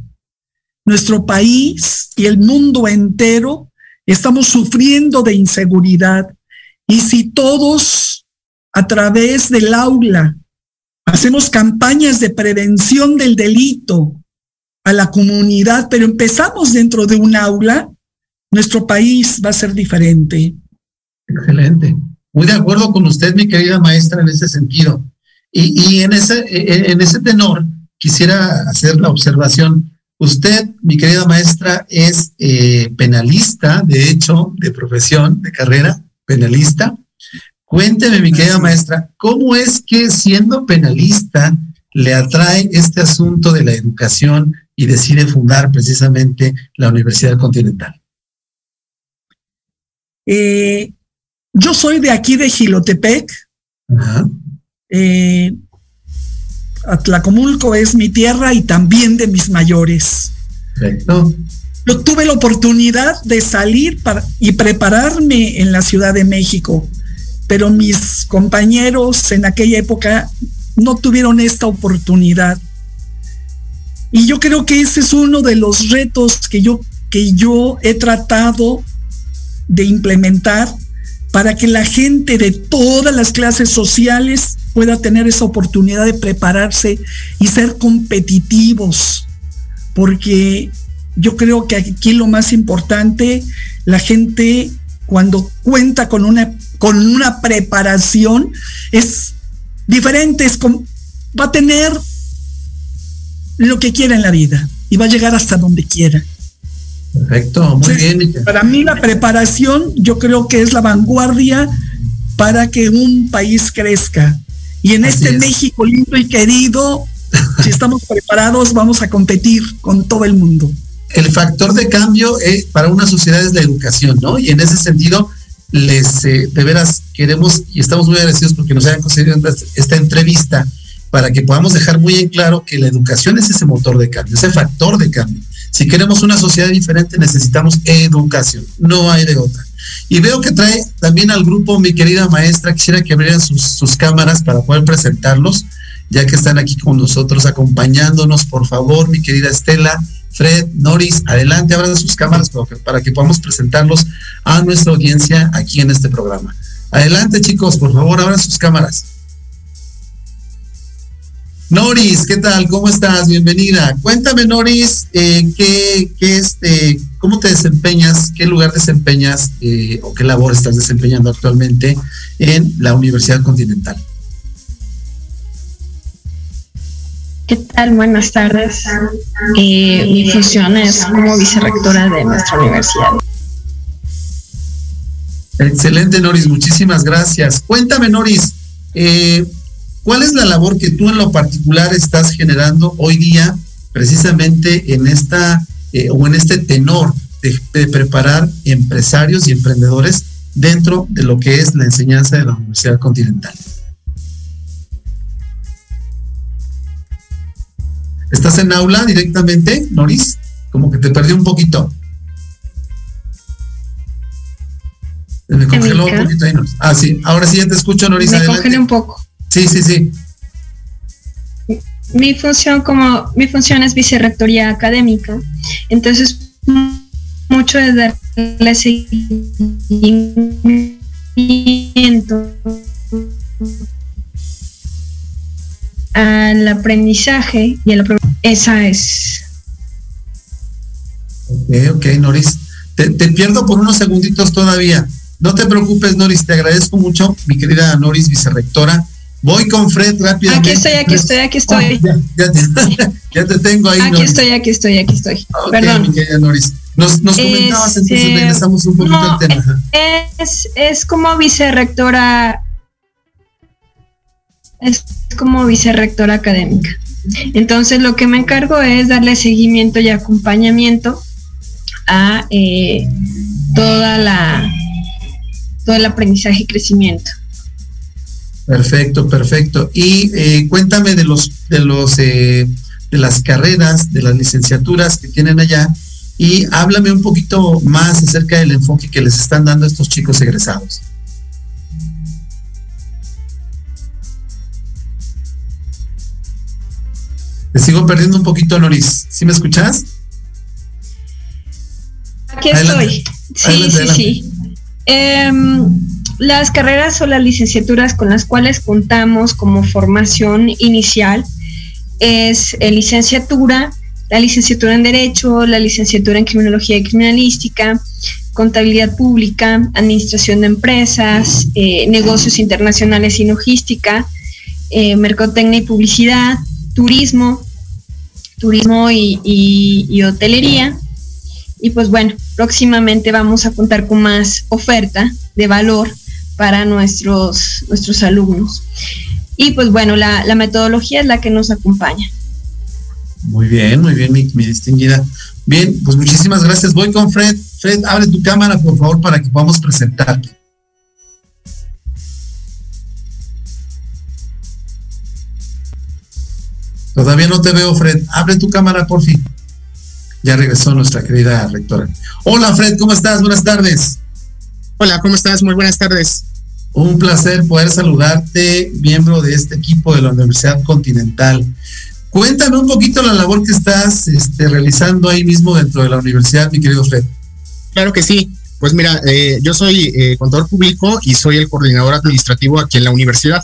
Nuestro país y el mundo entero Estamos sufriendo de inseguridad. Y si todos a través del aula hacemos campañas de prevención del delito a la comunidad, pero empezamos dentro de un aula, nuestro país va a ser diferente. Excelente. Muy de acuerdo con usted, mi querida maestra, en ese sentido. Y, y en, ese, en ese tenor, quisiera hacer la observación Usted, mi querida maestra, es eh, penalista, de hecho, de profesión, de carrera, penalista. Cuénteme, mi querida maestra, ¿cómo es que siendo penalista le atrae este asunto de la educación y decide fundar precisamente la Universidad Continental? Eh, yo soy de aquí de Gilotepec. Eh, Atlacomulco es mi tierra y también de mis mayores. Perfecto. Yo tuve la oportunidad de salir para, y prepararme en la Ciudad de México, pero mis compañeros en aquella época no tuvieron esta oportunidad. Y yo creo que ese es uno de los retos que yo, que yo he tratado de implementar para que la gente de todas las clases sociales pueda tener esa oportunidad de prepararse y ser competitivos. Porque yo creo que aquí lo más importante, la gente cuando cuenta con una, con una preparación es diferente, es como, va a tener lo que quiera en la vida y va a llegar hasta donde quiera. Perfecto, muy Entonces, bien. Para mí la preparación yo creo que es la vanguardia para que un país crezca. Y en Así este es. México lindo y querido, si estamos preparados, vamos a competir con todo el mundo. el factor de cambio eh, para una sociedad es la educación, ¿no? Y en ese sentido, les eh, de veras queremos y estamos muy agradecidos porque nos hayan concedido esta, esta entrevista para que podamos dejar muy en claro que la educación es ese motor de cambio, ese factor de cambio. Si queremos una sociedad diferente, necesitamos educación, no hay de otra. Y veo que trae también al grupo mi querida maestra, quisiera que abrieran sus, sus cámaras para poder presentarlos, ya que están aquí con nosotros acompañándonos, por favor, mi querida Estela, Fred, Noris, adelante, abran sus cámaras para que, para que podamos presentarlos a nuestra audiencia aquí en este programa. Adelante, chicos, por favor, abran sus cámaras. Noris, ¿qué tal? ¿Cómo estás? Bienvenida. Cuéntame, Noris, eh, ¿qué, qué este, ¿cómo te desempeñas? ¿Qué lugar desempeñas eh, o qué labor estás desempeñando actualmente en la Universidad Continental? ¿Qué tal? Buenas tardes. Eh, mi función es como vicerrectora de nuestra universidad. Excelente, Noris, muchísimas gracias. Cuéntame, Noris, eh, ¿cuál es la labor que tú en lo particular estás generando hoy día precisamente en esta eh, o en este tenor de, de preparar empresarios y emprendedores dentro de lo que es la enseñanza de la Universidad Continental? ¿Estás en aula directamente, Noris? Como que te perdí un poquito. Me congeló un poquito ahí, Noris. Ah, sí, ahora sí ya te escucho, Noris. Me adelante. congelé un poco. Sí, sí, sí. Mi función como mi función es vicerrectoría académica, entonces mucho de darle seguimiento al aprendizaje y al apro- esa es Ok, ok, Noris. Te, te pierdo por unos segunditos todavía. No te preocupes, Noris, te agradezco mucho, mi querida Noris, vicerrectora. Voy con Fred rápidamente. Aquí estoy, aquí estoy, aquí estoy. Ah, ya, ya te, ya te tengo ahí, Aquí Noris. estoy, aquí estoy, aquí estoy. Ok, Perdón. mi querida Noris. Nos, nos comentabas, entonces Este, regresamos un poquito no, al tema. Es, es como vicerrectora, es como vicerrectora académica. Entonces lo que me encargo es darle seguimiento y acompañamiento a eh, toda la todo el aprendizaje y crecimiento. Perfecto, perfecto. Y eh, cuéntame de los de los eh, de las carreras, de las licenciaturas que tienen allá y háblame un poquito más acerca del enfoque que les están dando estos chicos egresados. Te sigo perdiendo un poquito, Noris. ¿Sí me escuchas? Aquí Adelante. estoy. Sí, Adelante, sí, adelante. sí. Las carreras o las licenciaturas con las cuales contamos como formación inicial es eh, licenciatura, la licenciatura en Derecho, la licenciatura en Criminología y Criminalística, Contabilidad Pública, Administración de Empresas, eh, Negocios Internacionales y Logística, eh, y Publicidad, Turismo, turismo y, y- y hotelería. Y pues bueno, próximamente vamos a contar con más oferta de valor para nuestros, nuestros alumnos. Y pues bueno, la, la metodología es la que nos acompaña. Muy bien, muy bien, mi, mi distinguida. Bien, pues muchísimas gracias. Voy con Fred. Fred, abre tu cámara, por favor, para que podamos presentarte. Todavía no te veo, Fred. Abre tu cámara, por fin. Ya regresó nuestra querida rectora. Hola, Fred, ¿cómo estás? Buenas tardes. Hola, ¿cómo estás? Muy buenas tardes. Un placer poder saludarte, miembro de este equipo de la Universidad Continental. Cuéntame un poquito la labor que estás este, realizando ahí mismo dentro de la universidad, mi querido Fred. Claro que sí. Pues mira, eh, yo soy eh, contador público y soy el coordinador administrativo aquí en la universidad.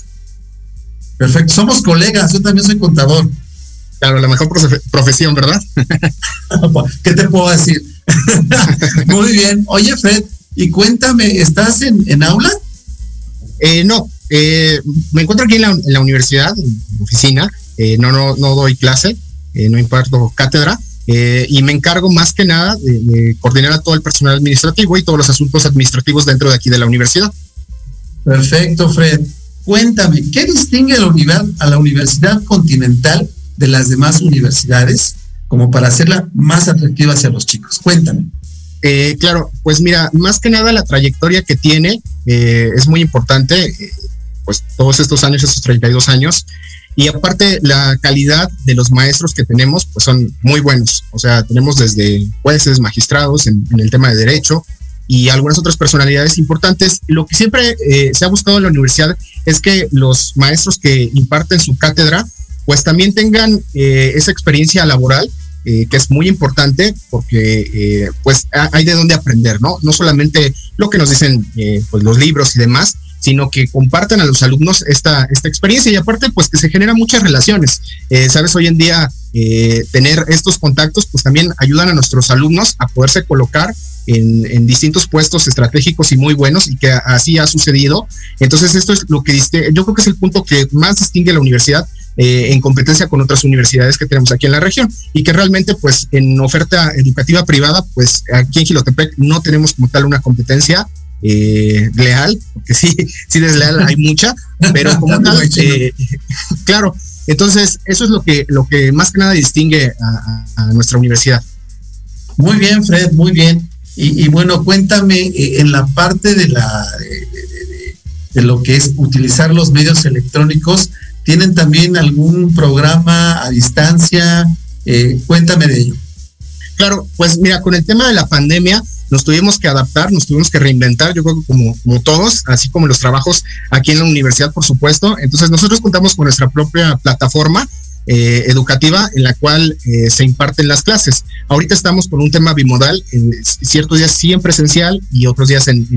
Perfecto, somos colegas, yo también soy contador. Claro, la mejor profe- profesión, ¿verdad? ¿Qué te puedo decir? Muy bien. Oye, Fred, y cuéntame, ¿estás en, en aula? Eh, no, eh, me encuentro aquí en la, en la universidad, en la oficina. eh, no, no, no doy clase, eh, no imparto cátedra. eh, y me encargo más que nada de, de coordinar a todo el personal administrativo y todos los asuntos administrativos dentro de aquí de la universidad. Perfecto, Fred. Cuéntame, ¿qué distingue a la, univer- a la Universidad Continental de las demás universidades como para hacerla más atractiva hacia los chicos? Cuéntame. Eh, claro, pues mira, más que nada la trayectoria que tiene eh, es muy importante, eh, pues todos estos años, estos 32 años, y aparte la calidad de los maestros que tenemos, pues son muy buenos, o sea, tenemos desde jueces, magistrados en, el tema de derecho y algunas otras personalidades importantes. Lo que siempre se ha buscado en la universidad es que los maestros que imparten su cátedra, pues también tengan esa experiencia laboral eh, que es muy importante porque eh, pues ha- hay de dónde aprender, ¿no? No solamente lo que nos dicen eh, pues los libros y demás, sino que compartan a los alumnos esta, esta experiencia y aparte pues que se generan muchas relaciones. Sabes, hoy en día tener estos contactos pues también ayudan a nuestros alumnos a poderse colocar en, distintos puestos estratégicos y muy buenos y que así ha sucedido. Entonces esto es lo que yo creo que es el punto que más distingue a la universidad eh, en competencia con otras universidades que tenemos aquí en la región y que realmente pues en oferta educativa privada pues aquí en Gilotepec no tenemos como tal una competencia eh, leal, porque sí, sí desleal hay mucha, pero como tal, eh, claro, entonces eso es lo que, lo que más que nada distingue a, nuestra universidad. Muy bien, Fred, muy bien. Y, y bueno, cuéntame eh, en la parte de la de, de- de- de lo que es utilizar los medios electrónicos, ¿tienen también algún programa a distancia? Eh, cuéntame de ello. Claro, pues mira, con el tema de la pandemia nos tuvimos que adaptar, nos tuvimos que reinventar, yo creo que como, como todos, así como los trabajos aquí en la universidad, por supuesto. Entonces nosotros contamos con nuestra propia plataforma eh, educativa en la cual eh, se imparten las clases. Ahorita estamos con un tema bimodal, eh, ciertos días sí en presencial y otros días en,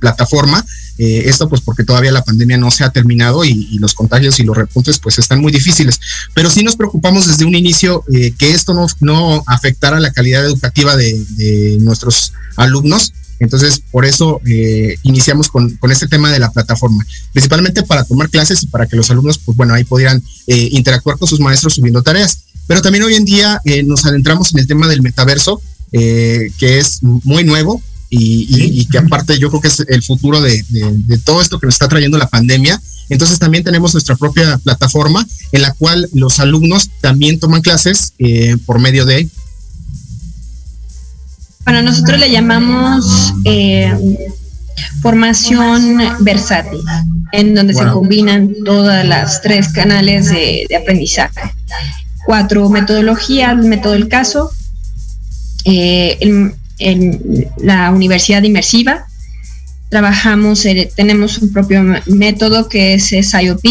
plataforma. Esto pues porque todavía la pandemia no se ha terminado y, los contagios y los repuntes pues están muy difíciles. Pero sí nos preocupamos desde un inicio que esto no, no afectara la calidad educativa de nuestros alumnos. Entonces, por eso eh, iniciamos con, con este tema de la plataforma, principalmente para tomar clases y para que los alumnos, pues bueno, ahí pudieran eh, interactuar con sus maestros subiendo tareas. Pero también hoy en día eh, nos adentramos en el tema del metaverso, que es muy nuevo y, y- y que aparte yo creo que es el futuro de, de- de todo esto que nos está trayendo la pandemia. Entonces también tenemos nuestra propia plataforma en la cual los alumnos también toman clases eh, por medio de Bueno, nosotros le llamamos eh, formación versátil, en donde se combinan todas las tres canales de, de aprendizaje. Cuatro metodologías, el método del caso, eh, el- el- la universidad inmersiva, trabajamos, eh, tenemos un propio método que es SIOP,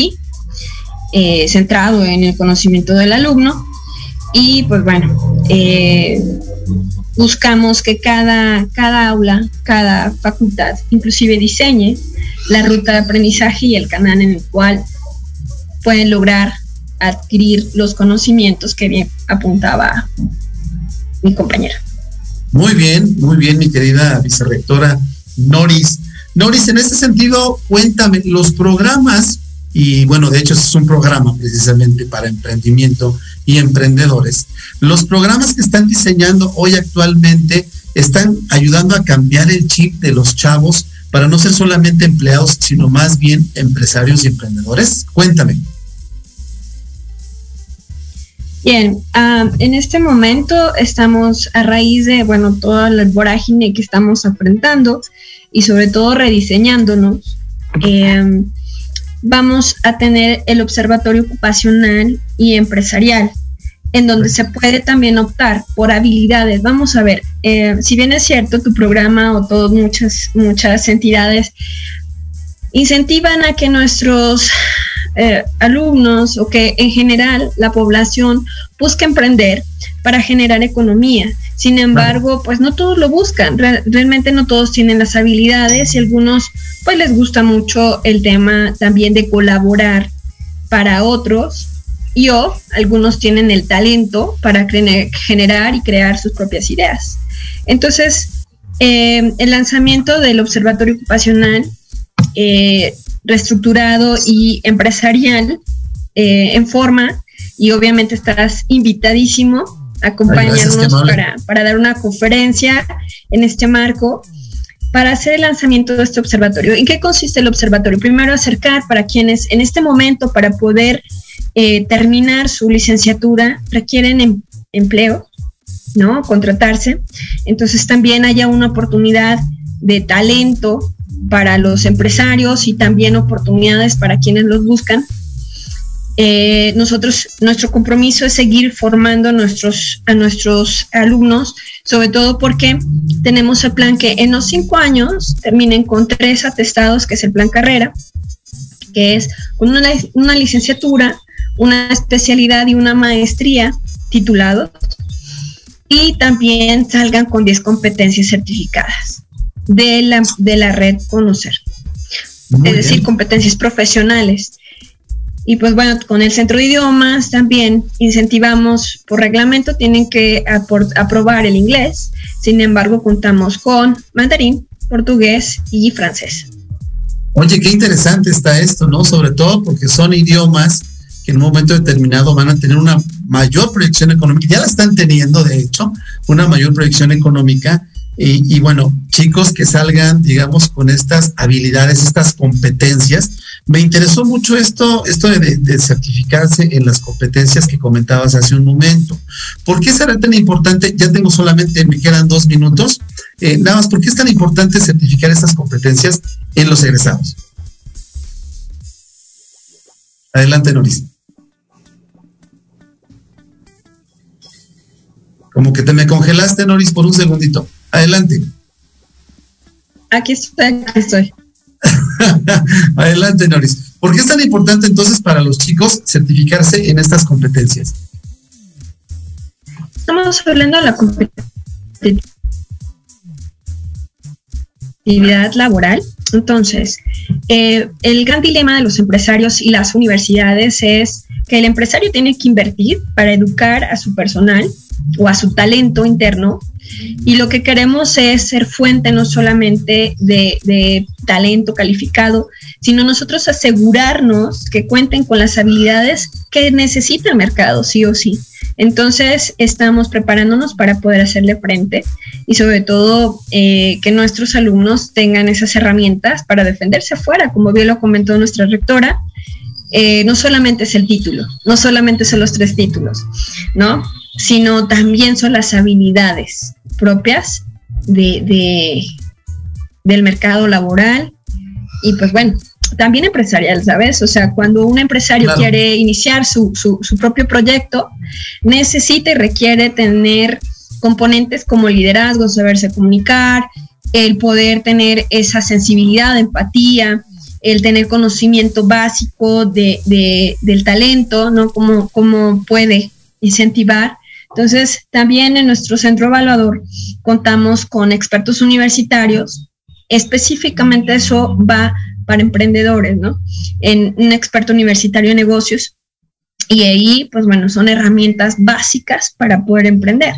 eh, centrado en el conocimiento del alumno, y pues bueno, eh, buscamos que cada, cada aula, cada facultad, inclusive diseñe la ruta de aprendizaje y el canal en el cual pueden lograr adquirir los conocimientos que bien apuntaba mi compañera. Muy bien, muy bien, mi querida vicerrectora Noris. Noris, en este sentido, cuéntame, los programas y bueno, de hecho es un programa precisamente para emprendimiento y emprendedores. Los programas que están diseñando hoy actualmente están ayudando a cambiar el chip de los chavos para no ser solamente empleados, sino más bien empresarios y emprendedores. Cuéntame. Bien, ah, en este momento estamos a raíz de, bueno, toda la vorágine que estamos enfrentando y sobre todo rediseñándonos. eh, vamos a tener el observatorio ocupacional y empresarial, en donde se puede también optar por habilidades. Vamos a ver, eh, si bien es cierto, tu programa o todas muchas, muchas entidades incentivan a que nuestros eh, alumnos o que en general la población busque emprender para generar economía. Sin embargo, pues no todos lo buscan, Re- realmente no todos tienen las habilidades y algunos pues les gusta mucho el tema también de colaborar para otros y o algunos tienen el talento para generar y crear sus propias ideas. Entonces, eh, el lanzamiento del Observatorio Ocupacional eh, reestructurado y empresarial eh, en forma y obviamente estarás invitadísimo a Ay, gracias, acompañarnos para, para dar una conferencia en este marco para hacer el lanzamiento de este observatorio. ¿En qué consiste el observatorio? Primero, acercar para quienes en este momento, para poder eh, terminar su licenciatura, requieren em- empleo, ¿no? Contratarse. Entonces también haya una oportunidad de talento para los empresarios y también oportunidades para quienes los buscan. Eh, nosotros, nuestro compromiso es seguir formando nuestros, a nuestros alumnos, sobre todo porque tenemos el plan que en los cinco años terminen con tres atestados, que es el plan carrera, que es una, una licenciatura, una especialidad y una maestría titulados, y también salgan con 10 competencias certificadas de la, de la red Conocer, Muy es decir, bien. competencias profesionales. Y pues bueno, con el centro de idiomas también incentivamos, por reglamento tienen que aprobar el inglés, sin embargo contamos con mandarín, portugués y francés. Oye, qué interesante está esto, ¿no? Sobre todo porque son idiomas que en un momento determinado van a tener una mayor proyección económica, ya la están teniendo, de hecho, una mayor proyección económica. Y, bueno, chicos que salgan, digamos, con estas habilidades, estas competencias. Me interesó mucho esto, esto de, de certificarse en las competencias que comentabas hace un momento. ¿Por qué será tan importante? Ya tengo solamente, me quedan dos minutos. Eh, nada más, ¿por qué es tan importante certificar estas competencias en los egresados? Adelante, Noris. Como que te me congelaste, Noris, por un segundito. Adelante. Aquí estoy, aquí estoy. Adelante, Noris. ¿Por qué es tan importante entonces para los chicos certificarse en estas competencias? Estamos hablando de la competitividad laboral. Entonces, eh, el gran dilema de los empresarios y las universidades es que el empresario tiene que invertir para educar a su personal o a su talento interno y lo que queremos es ser fuente no solamente de, talento calificado, sino nosotros asegurarnos que cuenten con las habilidades que necesita el mercado, sí o sí. Entonces estamos preparándonos para poder hacerle frente y sobre todo eh, que nuestros alumnos tengan esas herramientas para defenderse afuera, como bien lo comentó nuestra rectora. Eh, no solamente es el título, no solamente son los tres títulos, ¿no? Sino también son las habilidades propias de, de, del mercado laboral y pues bueno, también empresarial, ¿sabes? O sea, cuando un empresario claro. quiere iniciar su, su, su, propio proyecto, necesita y requiere tener componentes como liderazgo, saberse comunicar, el poder tener esa sensibilidad, empatía, el tener conocimiento básico de, de, del talento, ¿no? Cómo, cómo puede incentivar. Entonces, también en nuestro centro evaluador contamos con expertos universitarios. Específicamente eso va para emprendedores, ¿no? En un experto universitario en negocios. Y ahí, pues bueno, son herramientas básicas para poder emprender,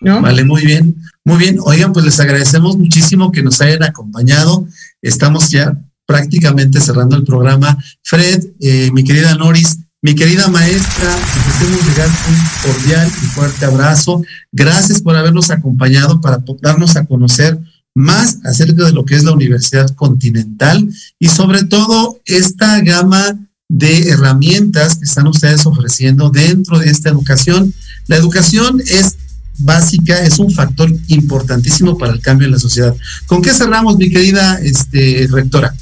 ¿no? Vale, muy bien, muy bien. Oigan, pues les agradecemos muchísimo que nos hayan acompañado. Estamos ya prácticamente cerrando el programa. Fred, eh, mi querida Noris, mi querida maestra, hacemos llegar un cordial y fuerte abrazo. Gracias por habernos acompañado para darnos a conocer más acerca de lo que es la Universidad Continental y sobre todo esta gama de herramientas que están ustedes ofreciendo dentro de esta educación. La educación es básica, es un factor importantísimo para el cambio en la sociedad. ¿Con qué cerramos, mi querida este, rectora?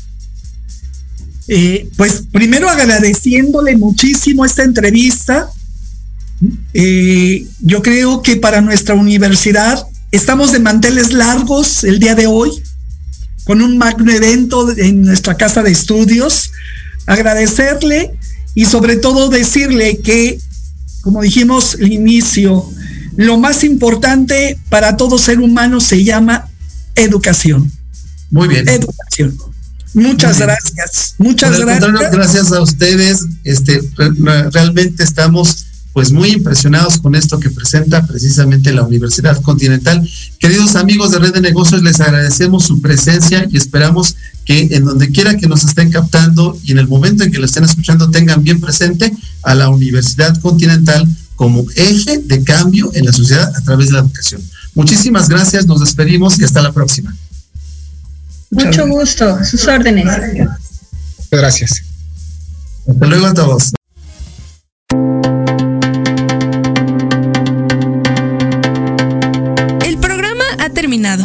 Eh, pues primero agradeciéndole muchísimo esta entrevista. Eh, yo creo que para nuestra universidad estamos de manteles largos el día de hoy, con un magno evento en nuestra casa de estudios. Agradecerle y sobre todo decirle que, como dijimos al inicio, lo más importante para todo ser humano se llama educación. Muy bien. Educación. Muchas gracias. Muchas gracias. Gracias a ustedes. Este, realmente estamos pues muy impresionados con esto que presenta precisamente la Universidad Continental. Queridos amigos de Red de Negocios, les agradecemos su presencia y esperamos que en donde quiera que nos estén captando y en el momento en que lo estén escuchando tengan bien presente a la Universidad Continental como eje de cambio en la sociedad a través de la educación. Muchísimas gracias, nos despedimos y hasta la próxima. Mucho gusto, sus órdenes. Gracias. Hasta luego a todos. El programa ha terminado.